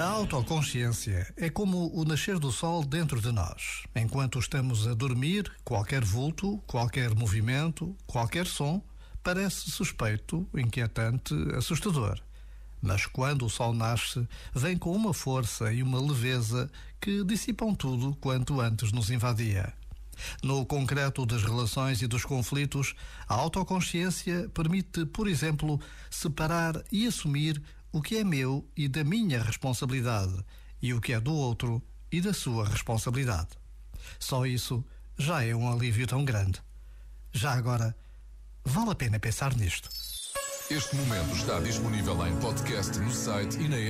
A autoconsciência é como o nascer do sol dentro de nós. Enquanto estamos a dormir, qualquer vulto, qualquer movimento, qualquer som parece suspeito, inquietante, assustador. Mas quando o sol nasce, vem com uma força e uma leveza que dissipam tudo quanto antes nos invadia. No concreto das relações e dos conflitos, a autoconsciência permite, por exemplo, separar e assumir o que é meu e da minha responsabilidade e o que é do outro e da sua responsabilidade. Só isso já é um alívio tão grande. Já agora, vale a pena pensar nisto. Este momento está disponível em podcast no site e na.